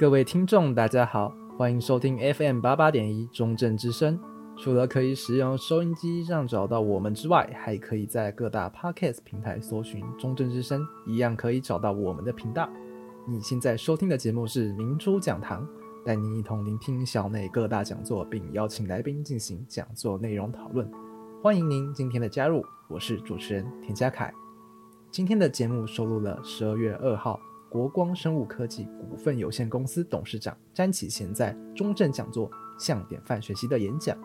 各位听众，大家好，欢迎收听 FM 八八点一中正之声。除了可以使用收音机上找到我们之外，还可以在各大 Podcast 平台搜寻“中正之声”，一样可以找到我们的频道。你现在收听的节目是明珠讲堂，带您一同聆听校内各大讲座，并邀请来宾进行讲座内容讨论。欢迎您今天的加入，我是主持人田家凯。今天的节目收录了十二月二号。国光生物科技股份有限公司董事长詹启贤在中正讲座向典范学习的演讲，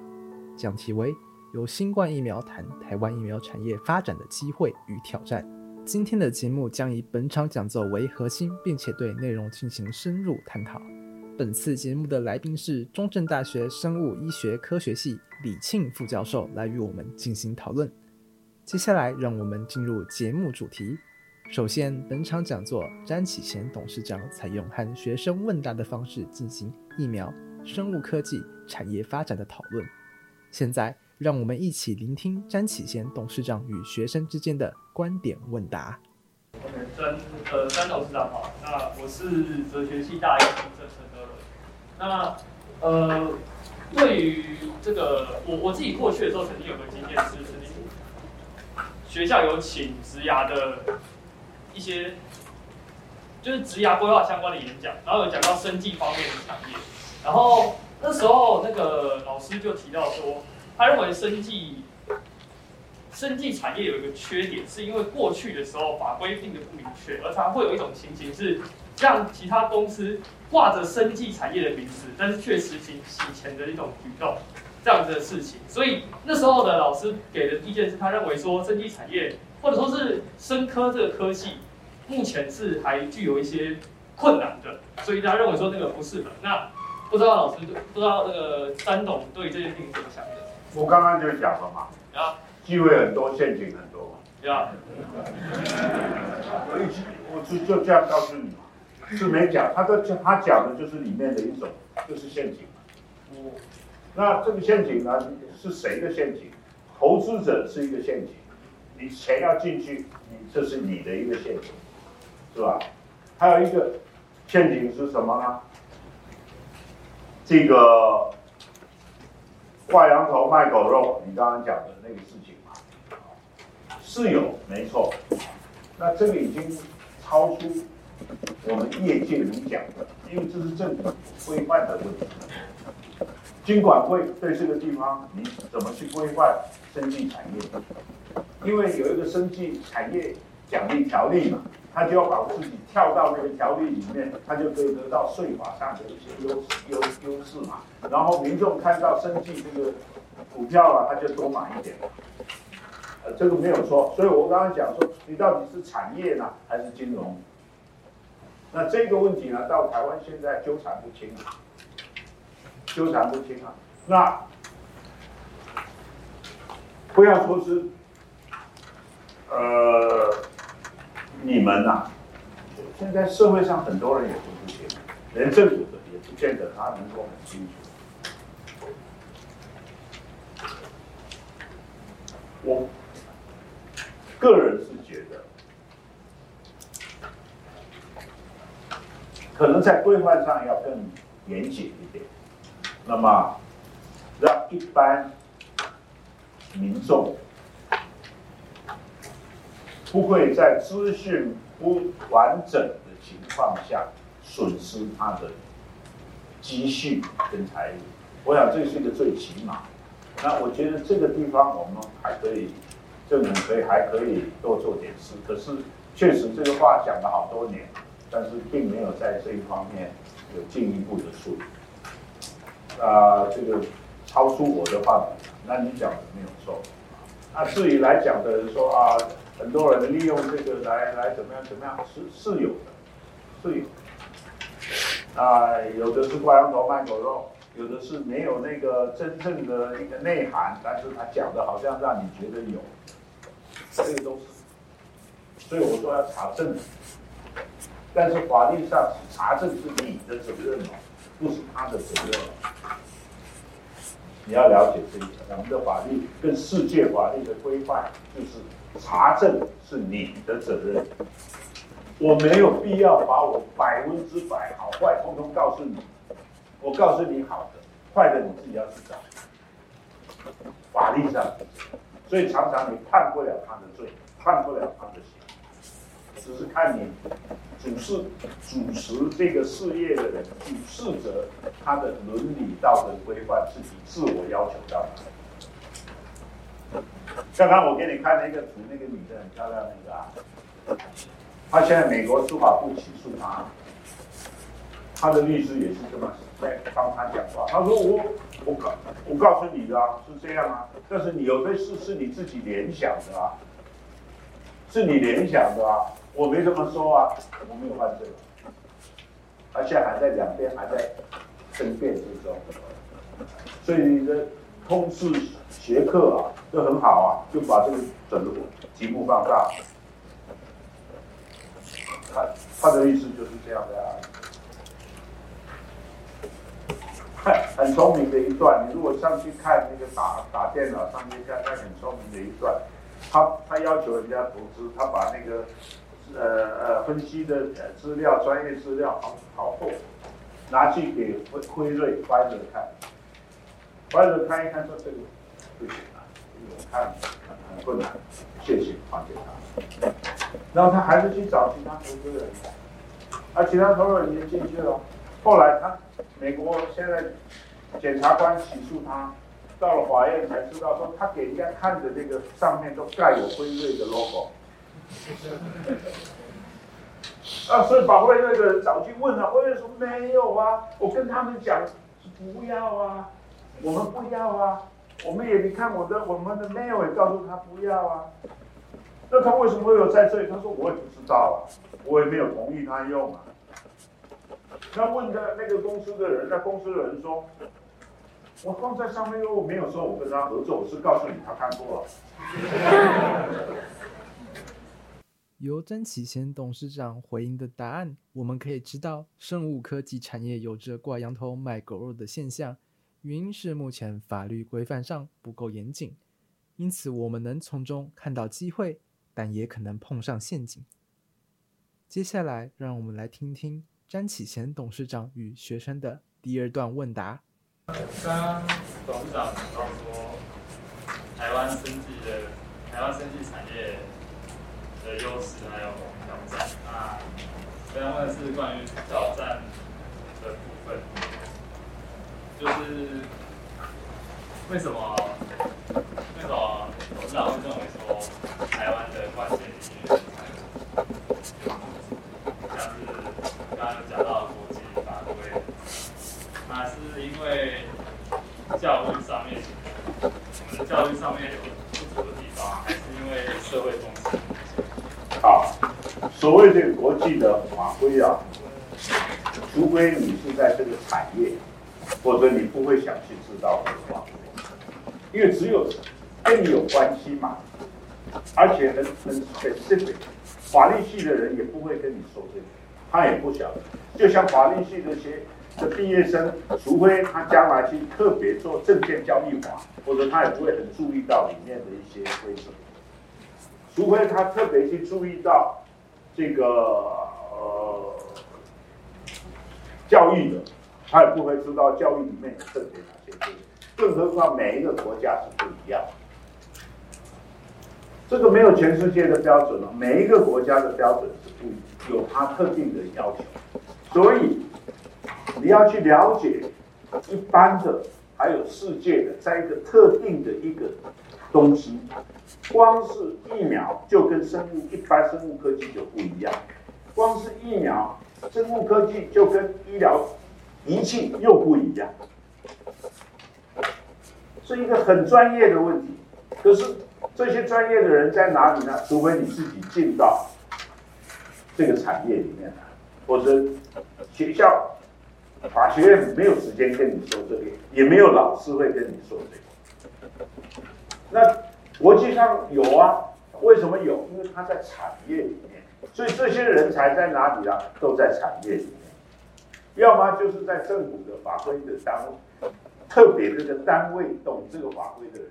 讲题为“由新冠疫苗谈台湾疫苗产业发展的机会与挑战”。今天的节目将以本场讲座为核心，并且对内容进行深入探讨。本次节目的来宾是中正大学生物医学科学系李庆副教授，来与我们进行讨论。接下来，让我们进入节目主题。首先，本场讲座，詹启贤董事长采用和学生问答的方式进行疫苗、生物科技产业发展的讨论。现在，让我们一起聆听詹启贤董事长与学生之间的观点问答。OK，詹呃詹董事长好，那我是哲学系大一中正陈德伦。那呃，对于这个我我自己过去的时候，曾经有个经验是，曾经学校有请职涯的。一些就是职涯规划相关的演讲，然后有讲到生技方面的产业，然后那时候那个老师就提到说，他认为生技生技产业有一个缺点，是因为过去的时候法规定的不明确，而常会有一种情形是，让其他公司挂着生技产业的名字，但是却实行洗钱的一种举动，这样子的事情。所以那时候的老师给的意见是他认为说，生技产业或者说是生科这个科技。目前是还具有一些困难的，所以大家认为说那个不适合。那不知道老师，不知道那个詹董对这件事情怎么想的？我刚刚就讲了嘛，啊，机会很多，陷阱很多嘛，对啊。我一我就就这样告诉你嘛，是没讲，他都他讲的就是里面的一种，就是陷阱嘛。那这个陷阱呢，是谁的陷阱？投资者是一个陷阱，你钱要进去，你这是你的一个陷阱。是吧？还有一个陷阱是什么呢？这个挂羊头卖狗肉，你刚刚讲的那个事情嘛，是有没错。那这个已经超出我们业界能讲的，因为这是政府规范的问题。经管会对这个地方你怎么去规范生技产业？因为有一个生技产业奖励条例嘛。他就要把自己跳到那个条例里面，他就可以得到税法上的一些优优优势嘛。然后民众看到生计这个股票啊，他就多买一点。呃，这个没有错。所以我刚刚讲说，你到底是产业呢，还是金融？那这个问题呢，到台湾现在纠缠不清啊，纠缠不清啊。那不要说是，呃。你们呐、现在社会上很多人也都不清楚，连政府的也不见得他能够很清楚。我个人是觉得，可能在规范上要更严谨一点，那么让一般民众。不会在资讯不完整的情况下损失他的积蓄跟财物，我想这是一个最起码。那我觉得这个地方我们还可以，政府可以还可以多做点事。可是确实这个话讲了好多年，但是并没有在这一方面有进一步的处理。啊、呃，这个超出我的范围，那你讲的没有错。那至于来讲的人说啊。很多人利用这个来来怎么样怎么样是是有的，是有的。啊，有的是挂羊头卖狗肉，有的是没有那个真正的一个内涵，但是他讲的好像让你觉得有，这个都是。所以我说要查证，但是法律上查证是你的责任嘛，不是他的责任。你要了解这一点，我们的法律跟世界法律的规范就是。查证是你的责任，我没有必要把我百分之百好坏通通告诉你。我告诉你好的，坏的你自己要去找。法律上，所以常常你判不了他的罪，判不了他的刑，只是看你主事主持这个事业的人，主事者他的伦理道德规范是你自我要求到的。刚刚我给你看那个图，那个女的很漂亮，那个啊，她现在美国司法部起诉她，她的律师也是这么在帮她讲话，她说我。我告我告诉你的啊，是这样啊，但是你有的事是你自己联想的啊，是你联想的啊，我没这么说啊，我没有犯罪，而且还在两边还在争辩之中，所以你的通识学课啊就很好啊，就把这个整个题目放大，他他的意思就是这样的啊。很聪明的一段，你如果上去看那个打打电脑上去看，他很聪明的一段。他他要求人家投资，他把那个呃呃分析的资料、专业资料好好厚，拿去给辉辉瑞、辉瑞看。辉瑞看一看说这个不行啊，我看很很困难，谢谢还给他。然后他还是去找其他投资人，啊，其他投资人也进去了。后来他美国现在检察官起诉他，到了法院才知道说他给人家看的那个上面都盖有辉瑞的 logo，啊，所以把辉瑞的人找去问了，辉瑞说没有啊，我跟他们讲不要啊，我们不要啊，我们也你看我的我们的 mail 也告诉他不要啊，那他为什么会有在这里？他说我也不知道啊，我也没有同意他用啊。那问的那个公司的人，那公司的人说：“我放在上面又没有说我跟他合作，我是告诉你他看过了。”由詹启贤董事长回应的答案，我们可以知道，生物科技产业有着挂羊头卖狗肉的现象，原因是目前法律规范上不够严谨，因此我们能从中看到机会，但也可能碰上陷阱。接下来，让我们来听听。詹启贤董事长与学生的第二段问答。刚刚董事长提到说，台湾生技的台湾生技产业的优势还有挑战。那我想问的是关于挑战，就是为什么为什么董事长会认为说台湾的关键领域？讲到国际法规，那是因为教育上面，我们的教育上面有不足的地方，还是因为社会风气？好，所谓这个国际的法规啊，除非你是在这个产业，否则你不会想去知道这个法规，因为只有跟你有关系嘛，而且很很 specific，法律系的人也不会跟你说这个。他也不晓得，就像法律系的学的毕业生，除非他将来去特别做证券交易法，或者他也不会很注意到里面的一些规则。除非他特别去注意到这个呃教育的，他也不会知道教育里面有特别哪些规则。更何况每一个国家是不一样，这个没有全世界的标准了，每一个国家的标准是不。有它特定的要求，所以你要去了解一般的，还有世界的，在一个特定的一个东西，光是疫苗就跟生物一般生物科技就不一样，光是疫苗生物科技就跟医疗仪器又不一样，是一个很专业的问题。可是这些专业的人在哪里呢？除非你自己进到。这个产业里面来，或者学校、法学院没有时间跟你说这个，也没有老师会跟你说这个。那国际上有啊？为什么有？因为他在产业里面，所以这些人才在哪里啊？都在产业里面。要么就是在政府的法规的单位，特别这个单位懂这个法规的人。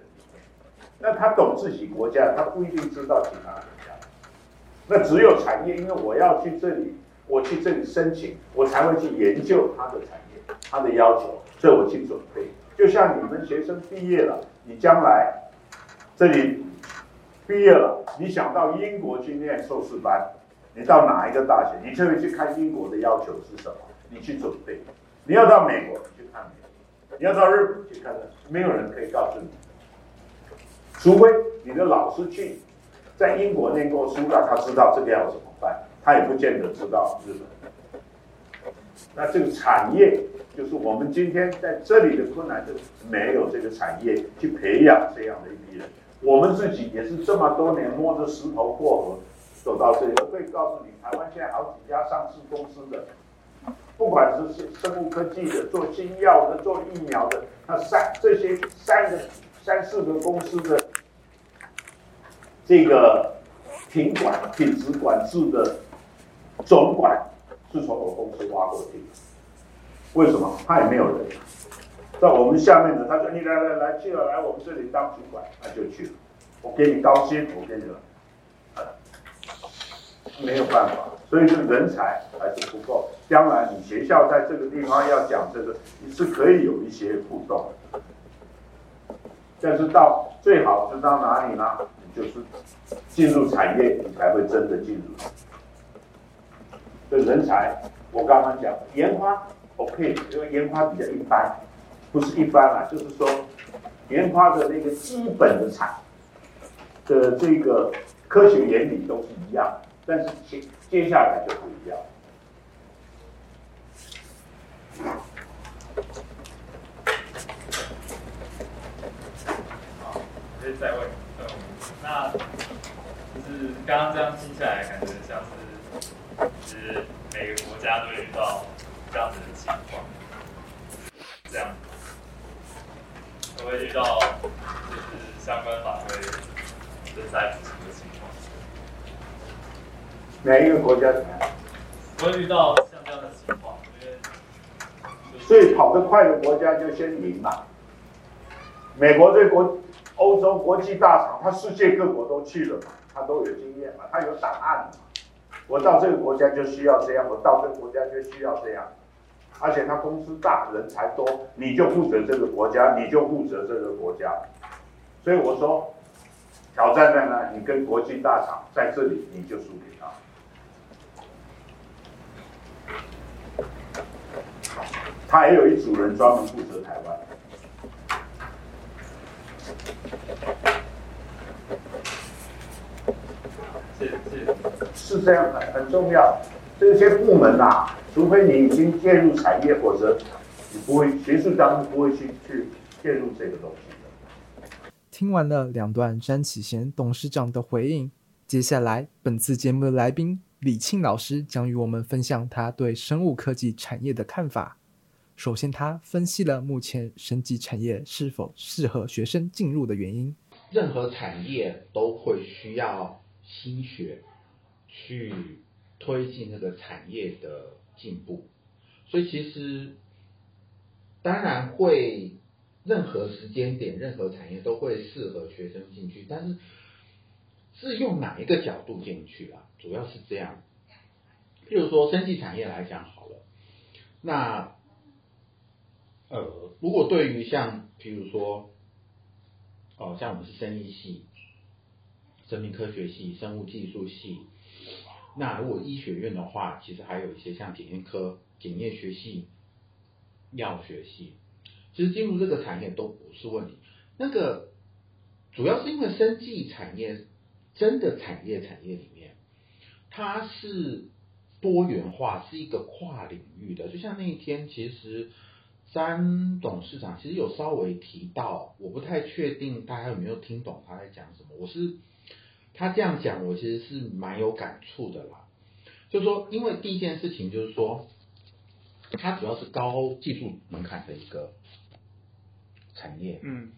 那他懂自己国家，他不一定知道其他国家。那只有产业，因为我要去这里，我去这里申请，我才会去研究它的产业，它的要求，所以我去准备。就像你们学生毕业了，你将来这里毕业了，你想到英国去念硕士班，你到哪一个大学，你就会去看英国的要求是什么，你去准备。你要到美国，去看美国；你要到日本去看看，没有人可以告诉你，除非你的老师去在英国念过书，让他知道这个要怎么办，他也不见得知道日本。那这个产业。就是我们今天在这里的困难，就是没有这个产业去培养这样的一批人。我们自己也是这么多年摸着石头过河走到这里。我可以告诉你，台湾现在好几家上市公司的，不管是生生物科技的、做新药的、做疫苗的，那三这些三个、三四个公司的这个品管、品质管制的总管，是从我公司挖过去的。为什么他也没有人？在我们下面的，他说：“你来来来，去了来我们这里当主管，他就去了。我给你高薪，我给你了，没有办法，所以这人才还是不够。将来你学校在这个地方要讲这个，你是可以有一些互动，但是到最好是到哪里呢？你就是进入产业，你才会真的进入。这人才，我刚刚讲研发。” OK，因为研发比较一般，不是一般啊，就是说研发的那个基本的产的这个科学原理都是一样，但是接接下来就不一样。好，可以再问。那就是刚刚这样听下来，感觉像是其实每个国家都遇到。这样子的情况，这样，都会遇到就是相关法规的？哪一个国家怎么样？会遇到像这样的情况，所以跑得快的国家就先赢嘛。美国这国，欧洲国际大厂，他世界各国都去了嘛，他都有经验嘛，他有档案嘛。我到这个国家就需要这样，我到这个国家就需要这样。而且他公司大，人才多，你就负责这个国家，你就负责这个国家。所以我说，挑战在哪？你跟国际大厂在这里，你就输给他。他也有一组人专门负责台湾。是是是这样的，很重要。这些部门啊。除非你已经介入产业，否则你不会学术当中不会去去介入这个东西的。听完了两段詹启贤董事长的回应，接下来本次节目的来宾李庆老师将与我们分享他对生物科技产业的看法。首先，他分析了目前生技产业是否适合学生进入的原因。任何产业都会需要新血去推进那个产业的。进步，所以其实当然会，任何时间点、任何产业都会适合学生进去，但是是用哪一个角度进去啊？主要是这样。譬如说，生技产业来讲好了，那呃，如果对于像譬如说，哦，像我们是生意系、生命科学系、生物技术系。那如果医学院的话，其实还有一些像检验科、检验学系、药学系，其实进入这个产业都不是问题。那个主要是因为生技产业真的产业产业里面，它是多元化，是一个跨领域的。就像那一天，其实詹董事长其实有稍微提到，我不太确定大家有没有听懂他在讲什么。我是。他这样讲，我其实是蛮有感触的啦。就是说，因为第一件事情就是说，它主要是高技术门槛的一个产业，嗯，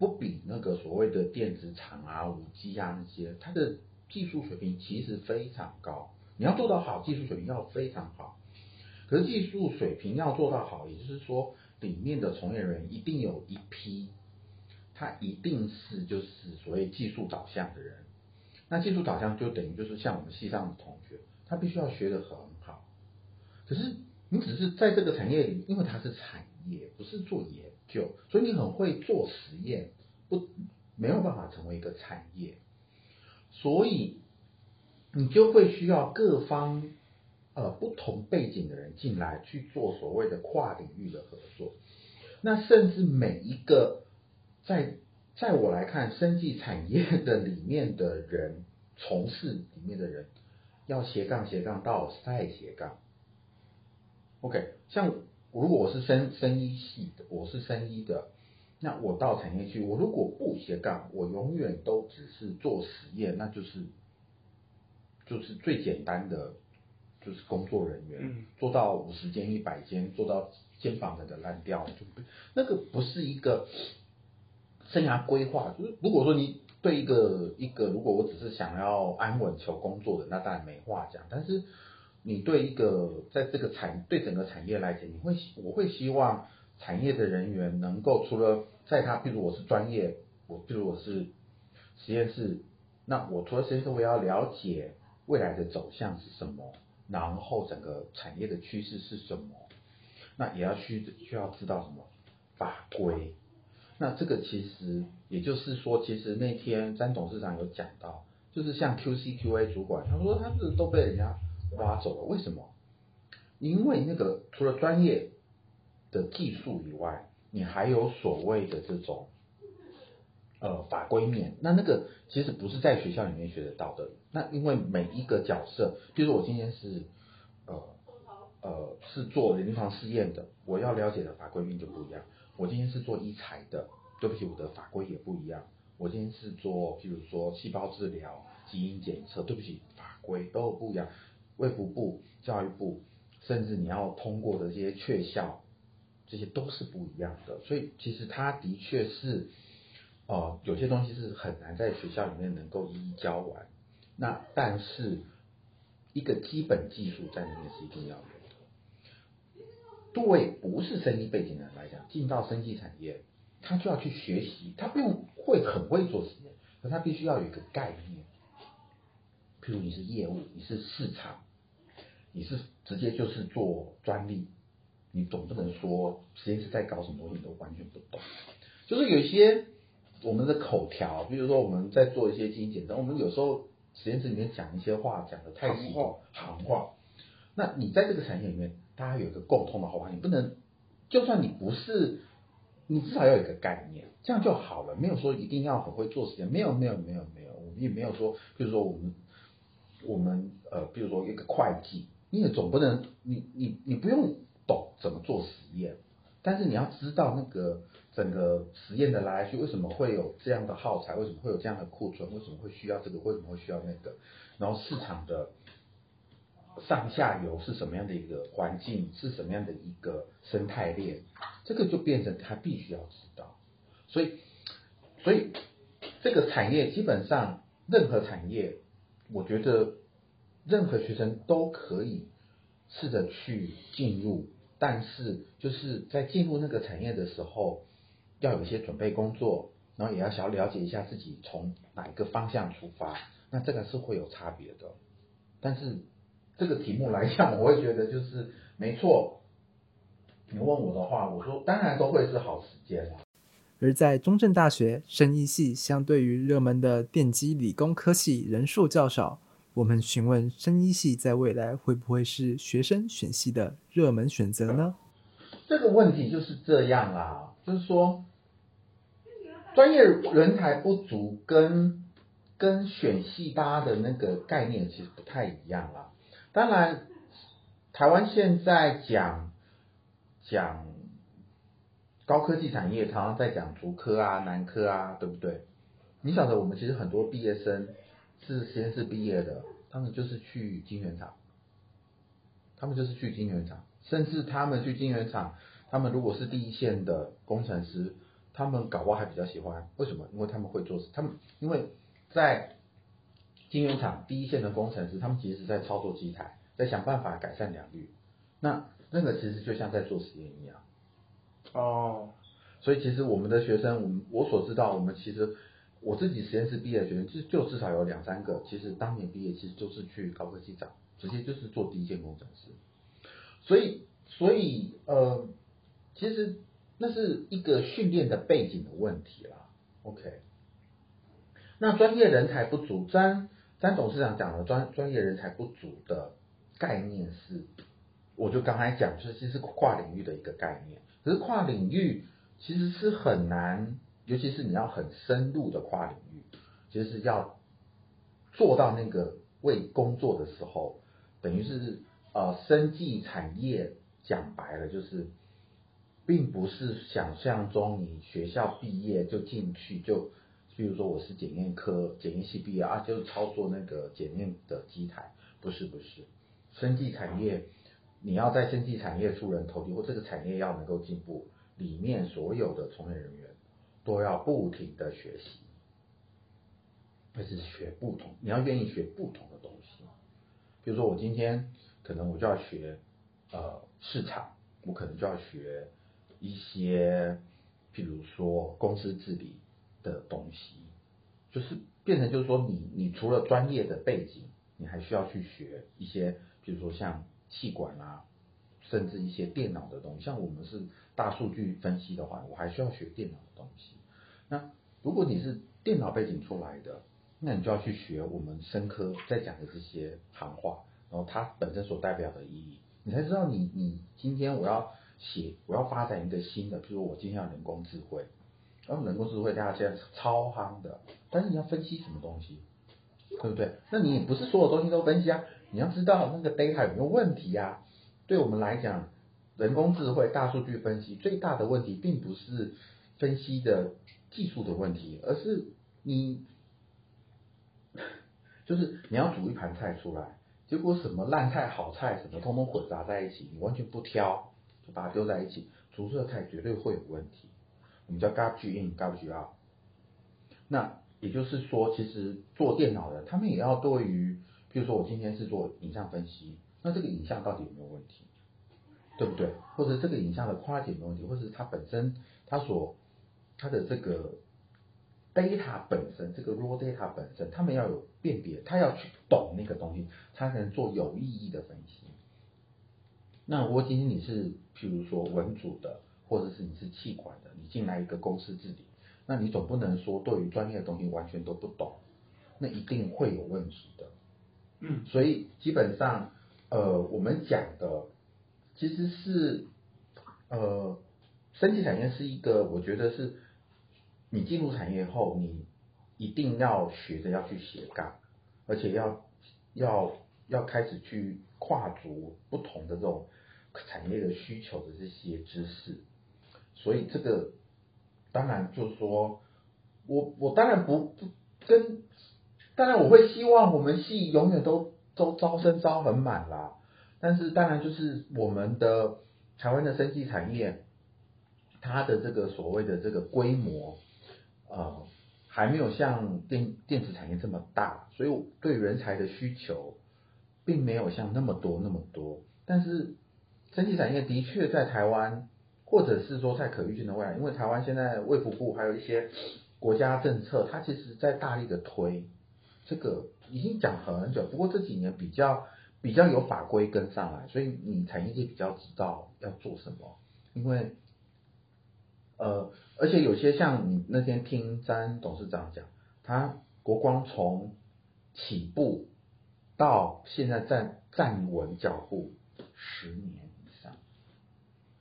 不比那个所谓的电子厂啊、五 G 啊那些，它的技术水平其实非常高。你要做到好，技术水平要非常好。可是技术水平要做到好，也就是说，里面的从业人员一定有一批，他一定是就是所谓技术导向的人。那技术导向就等于就是像我们系上的同学，他必须要学得很好。可是你只是在这个产业里，因为它是产业，不是做研究，所以你很会做实验，不没有办法成为一个产业，所以你就会需要各方呃不同背景的人进来去做所谓的跨领域的合作。那甚至每一个在在我来看，生技产业的里面的人，从事里面的人，要斜杠斜杠到再斜杠。OK，像如果我是生生医系的，我是生医的，那我到产业去，我如果不斜杠，我永远都只是做实验，那就是就是最简单的，就是工作人员，嗯、做到五十间一百间，做到肩膀的烂掉，就那个不是一个生涯规划。就是如果说你对一个一个，如果我只是想要安稳求工作的，那当然没话讲，但是。你对一个在这个产对整个产业来讲，你会我会希望产业的人员能够除了在他，譬如我是专业，我譬如我是实验室，那我除了实验室，我也要了解未来的走向是什么，然后整个产业的趋势是什么，那也要需需要知道什么法规。那这个其实也就是说，其实那天詹董事长有讲到，就是像 QC QA 主管，他说他是都被人家。挖走了，为什么？因为那个除了专业的技术以外，你还有所谓的这种呃法规面，那那个其实不是在学校里面学得到的。那因为每一个角色，比如说我今天是呃呃是做临床试验的，我要了解的法规面就不一样。我今天是做医材的，对不起，我的法规也不一样。我今天是做，譬如说细胞治疗、基因检测，对不起，法规都不一样。卫福部、教育部，甚至你要通过的这些确校，这些都是不一样的。所以其实它的确是，呃，有些东西是很难在学校里面能够一一教完。那但是一个基本技术在里面是一定要有的。对，不是生意背景的人来讲，进到生技产业，他就要去学习，他不用会很会做实验，可他必须要有一个概念。譬如你是业务，你是市场。你是直接就是做专利，你总不能说实验室在搞什么东西你都完全不懂。就是有些我们的口条，比如说我们在做一些基因检测，我们有时候实验室里面讲一些话讲的太细，行话。那你在这个产业里面，大家有一个共通的好话，你不能，就算你不是，你至少要有一个概念，这样就好了。没有说一定要很会做实验，没有没有没有没有，我们也没有说，比如说我们我们呃，比如说一个会计。你也总不能，你你你不用懂怎么做实验，但是你要知道那个整个实验的来去，为什么会有这样的耗材，为什么会有这样的库存，为什么会需要这个，为什么会需要那个，然后市场的上下游是什么样的一个环境，是什么样的一个生态链，这个就变成他必须要知道，所以所以这个产业基本上任何产业，我觉得。任何学生都可以试着去进入，但是就是在进入那个产业的时候，要有一些准备工作，然后也要想了解一下自己从哪一个方向出发，那这个是会有差别的。但是这个题目来讲，我会觉得就是没错。你问我的话，我说当然都会是好时间。而在中正大学生医系，相对于热门的电机理工科系，人数较少。我们询问生医系在未来会不会是学生选系的热门选择呢？这个问题就是这样啦，就是说专业人才不足跟跟选系大家的那个概念其实不太一样啦。当然，台湾现在讲讲高科技产业，常常在讲竹科啊、南科啊，对不对？你晓得我们其实很多毕业生。是实验室毕业的，他们就是去晶圆厂，他们就是去晶圆厂，甚至他们去晶圆厂，他们如果是第一线的工程师，他们搞不好还比较喜欢，为什么？因为他们会做事，他们因为在晶圆厂第一线的工程师，他们其实是在操作机台，在想办法改善良率，那那个其实就像在做实验一样。哦，所以其实我们的学生，我们我所知道，我们其实。我自己实验室毕业的学生，就就至少有两三个，其实当年毕业其实就是去高科技找，直接就是做第一线工程师。所以，所以呃，其实那是一个训练的背景的问题啦。OK，那专业人才不足，詹詹董事长讲的专专业人才不足的概念是，我就刚才讲，就是其实跨领域的一个概念，可是跨领域其实是很难。尤其是你要很深入的跨领域，就是要做到那个为工作的时候，等于是呃，生技产业讲白了就是，并不是想象中你学校毕业就进去就，比如说我是检验科检验系毕业啊，就操作那个检验的机台，不是不是，生技产业你要在生技产业出人头地，或这个产业要能够进步，里面所有的从业人员。都要不停的学习，而是学不同，你要愿意学不同的东西。比如说，我今天可能我就要学呃市场，我可能就要学一些，譬如说公司治理的东西，就是变成就是说你，你除了专业的背景，你还需要去学一些，比如说像气管啊，甚至一些电脑的东西。像我们是大数据分析的话，我还需要学电脑的东西。那如果你是电脑背景出来的，那你就要去学我们深科在讲的这些行话，然后它本身所代表的意义，你才知道你你今天我要写我要发展一个新的，譬如我今天要人工智慧，然后人工智慧大家现在超夯的，但是你要分析什么东西，对不对？那你不是所有东西都分析啊，你要知道那个 data 有没有问题啊？对我们来讲，人工智慧大数据分析最大的问题并不是分析的。技术的问题，而是你就是你要煮一盘菜出来，结果什么烂菜、好菜什么通通混杂在一起，你完全不挑，就把它丢在一起，煮出的菜绝对会有问题。我们叫 garbage in, garbage out。那也就是说，其实做电脑的他们也要对于，比如说我今天是做影像分析，那这个影像到底有没有问题，对不对？或者这个影像的 quality 有没有问题，或者是它本身它所它的这个 data 本身，这个 raw data 本身，他们要有辨别，他要去懂那个东西，他才能做有意义的分析。那如果今天你是，譬如说文组的，或者是你是企管的，你进来一个公司治理，那你总不能说对于专业的东西完全都不懂，那一定会有问题的。嗯，所以基本上，呃，我们讲的其实是，呃，生技产业是一个，我觉得是。你进入产业后，你一定要学着要去斜杠，而且要要要开始去跨足不同的这种产业的需求的这些知识。所以这个当然就是说，我我当然不不跟，当然我会希望我们系永远都都招生招很满啦。但是当然就是我们的台湾的生技产业，它的这个所谓的这个规模。呃，还没有像电电子产业这么大，所以对人才的需求并没有像那么多那么多。但是，生技产业的确在台湾，或者是说在可预见的未来，因为台湾现在卫福部还有一些国家政策，它其实在大力的推这个，已经讲很久。不过这几年比较比较有法规跟上来，所以你产业界比较知道要做什么，因为。呃，而且有些像你那天听詹董事长讲，他国光从起步到现在站站稳脚步十年以上，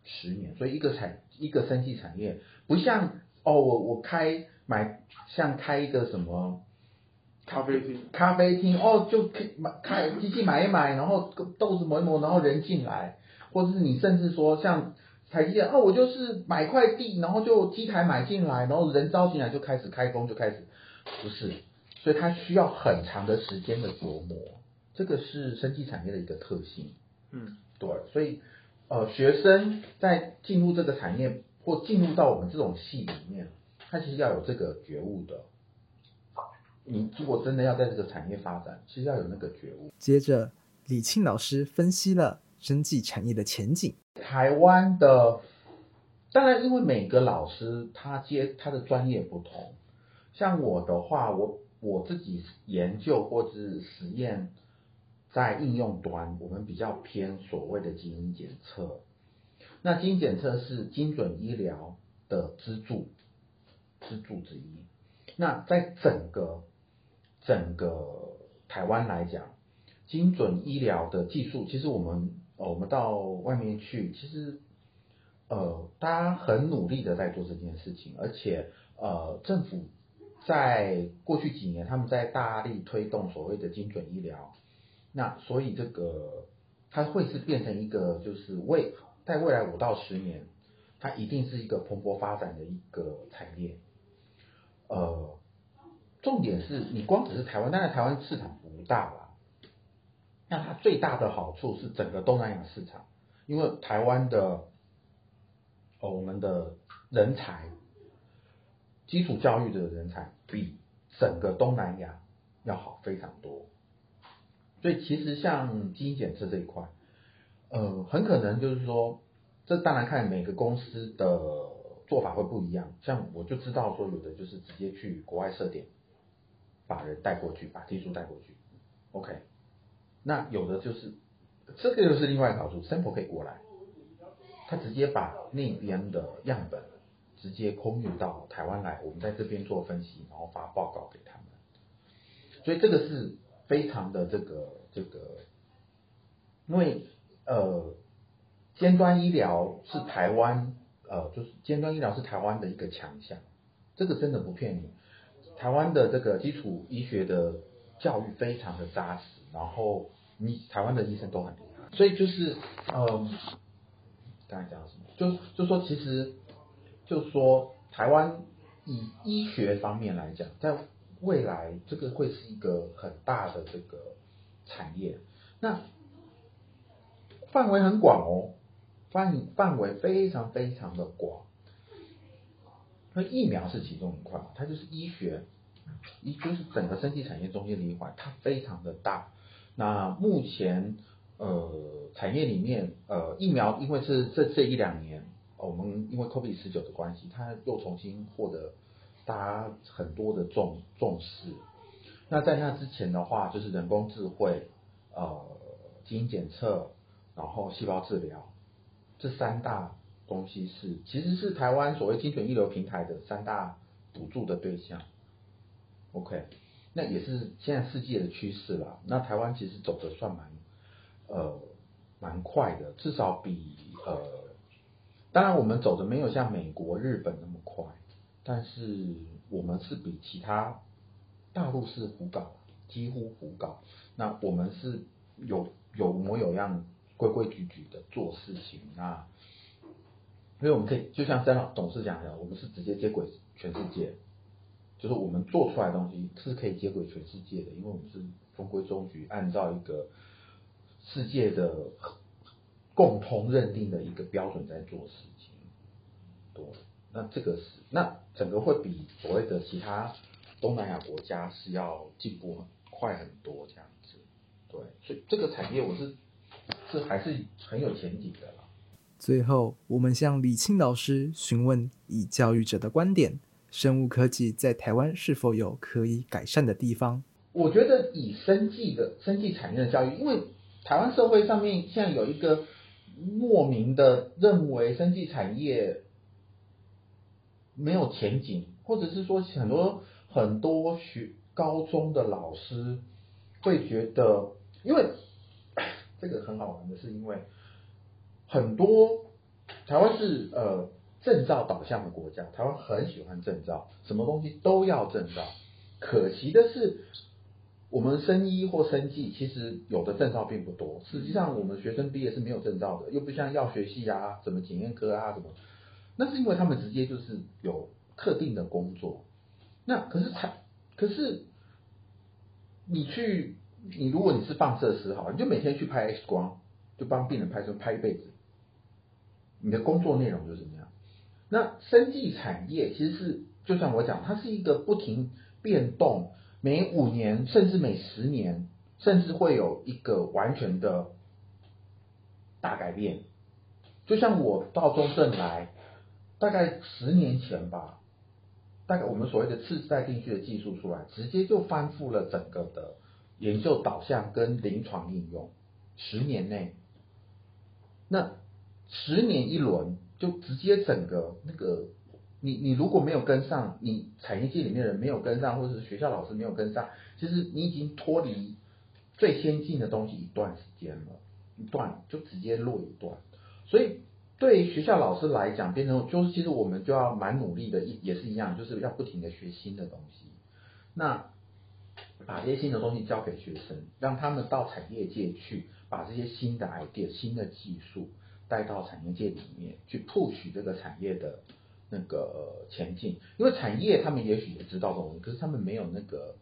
十年，所以一个产一个生技产业不像哦，我我开买像开一个什么咖啡厅，咖啡厅。哦，就买开机器买一买，然后豆子磨一磨，然后人进来，或者是你甚至说像。台积电哦，我就是买块地，然后就机台买进来，然后人招进来就开始开工，就开始，不是，所以它需要很长的时间的琢磨，这个是生技产业的一个特性。嗯，对，所以呃，学生在进入这个产业或进入到我们这种系里面，他其实要有这个觉悟的。你如果真的要在这个产业发展，其实要有那个觉悟。接着，李庆老师分析了生技产业的前景。台湾的，当然，因为每个老师他接他的专业不同，像我的话，我我自己研究或者是实验，在应用端，我们比较偏所谓的基因检测。那基因检测是精准医疗的支柱，支柱之一。那在整个整个台湾来讲，精准医疗的技术，其实我们我们到外面去，其实呃，大家很努力的在做这件事情，而且呃，政府在过去几年，他们在大力推动所谓的精准医疗。那所以这个它会是变成一个，就是未在未来五到十年，它一定是一个蓬勃发展的一个产业。呃，重点是你光只是台湾，但是台湾市场不大啦。那它最大的好处是整个东南亚市场，因为台湾的，哦，我们的人才，基础教育的人才比整个东南亚要好非常多。所以其实像基因检测这一块，呃，很可能就是说，这当然看每个公司的。做法会不一样，像我就知道说有的就是直接去国外设点，把人带过去，把技术带过去，OK。那有的就是这个又是另外一个好处，sample 可以过来，他直接把那边的样本直接空运到台湾来，我们在这边做分析，然后发报告给他们。所以这个是非常的这个这个，因为呃尖端医疗是台湾。呃，就是尖端医疗是台湾的一个强项，这个真的不骗你。台湾的这个基础医学的教育非常的扎实，然后你台湾的医生都很厉害，所以就是嗯、刚才讲什么？就就说其实就说台湾以医学方面来讲，在未来这个会是一个很大的这个产业，那范围很广哦。范范围非常非常的广，那疫苗是其中一块嘛，它就是医学，一就是整个生技产业中间的一环，它非常的大。那目前呃产业里面呃疫苗，因为是这这一两年，我们因为 COVID 十九的关系，它又重新获得大家很多的重重视。那在那之前的话，就是人工智慧，呃基因检测，然后细胞治疗。这三大东西是，其实是台湾所谓精准医疗平台的三大补助的对象。OK，那也是现在世界的趋势啦。那台湾其实走的算蛮，呃，蛮快的，至少比呃，当然我们走的没有像美国、日本那么快，但是我们是比其他大陆是胡搞，几乎胡搞。那我们是有有模有样。规规矩矩的做事情啊，因为我们可以就像詹董事讲的，我们是直接接轨全世界，就是我们做出来的东西是可以接轨全世界的，因为我们是中规中矩，按照一个世界的共同认定的一个标准在做事情。对，那这个是那整个会比所谓的其他东南亚国家是要进步很快很多这样子。对，所以这个产业我是。是还是很有前景的。最后，我们向李沁老师询问：以教育者的观点，生物科技在台湾是否有可以改善的地方？我觉得以生技的生技产业的教育，因为台湾社会上面现在有一个莫名的认为生技产业没有前景，或者是说很多很多学高中的老师会觉得，因为。这个很好玩的是，因为很多台湾是呃证照导向的国家，台湾很喜欢证照，什么东西都要证照。可惜的是，我们生医或生技其实有的证照并不多。实际上，我们学生毕业是没有证照的，又不像药学系啊、什么检验科啊什么，那是因为他们直接就是有特定的工作。那可是才可是你去。你如果你是放射师好，你就每天去拍 X 光，就帮病人拍出拍一辈子。你的工作内容就是这样。那生技产业其实是，就像我讲，它是一个不停变动，每五年甚至每十年，甚至会有一个完全的大改变。就像我到中正来，大概十年前吧，大概我们所谓的次世代定序的技术出来，直接就翻覆了整个的研究导向跟临床应用，十年内，那十年一轮就直接整个那个，你你如果没有跟上，你产业界里面的人没有跟上，或者是学校老师没有跟上，其实你已经脱离最先进的东西一段时间了，一段就直接落一段，所以。对学校老师来讲，变成就是其实我们就要蛮努力的，一也是一样，就是要不停的学新的东西。那把这些新的东西教给学生，让他们到产业界去，把这些新的 idea、新的技术带到产业界里面去 push 这个产业的那个前进。因为产业他们也许也知道这种东西，可是他们没有那个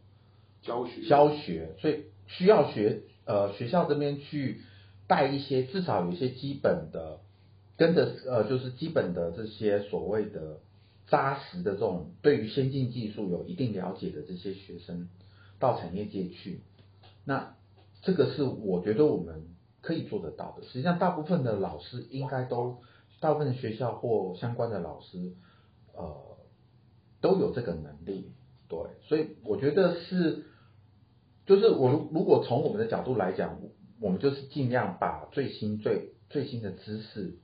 教学教学，所以需要学呃学校这边去带一些，至少有一些基本的。跟着呃，就是基本的这些所谓的扎实的这种对于先进技术有一定了解的这些学生到产业界去，那这个是我觉得我们可以做得到的。实际上，大部分的老师应该都，大部分学校或相关的老师，呃，都有这个能力。对，所以我觉得是，就是我如果从我们的角度来讲，我们就是尽量把最新最最新的知识。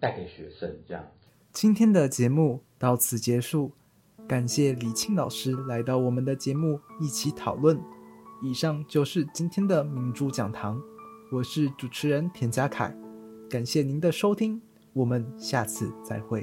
带给学生这样。今天的节目到此结束，感谢李沁老师来到我们的节目一起讨论。以上就是今天的明珠讲堂，我是主持人田家凯，感谢您的收听，我们下次再会。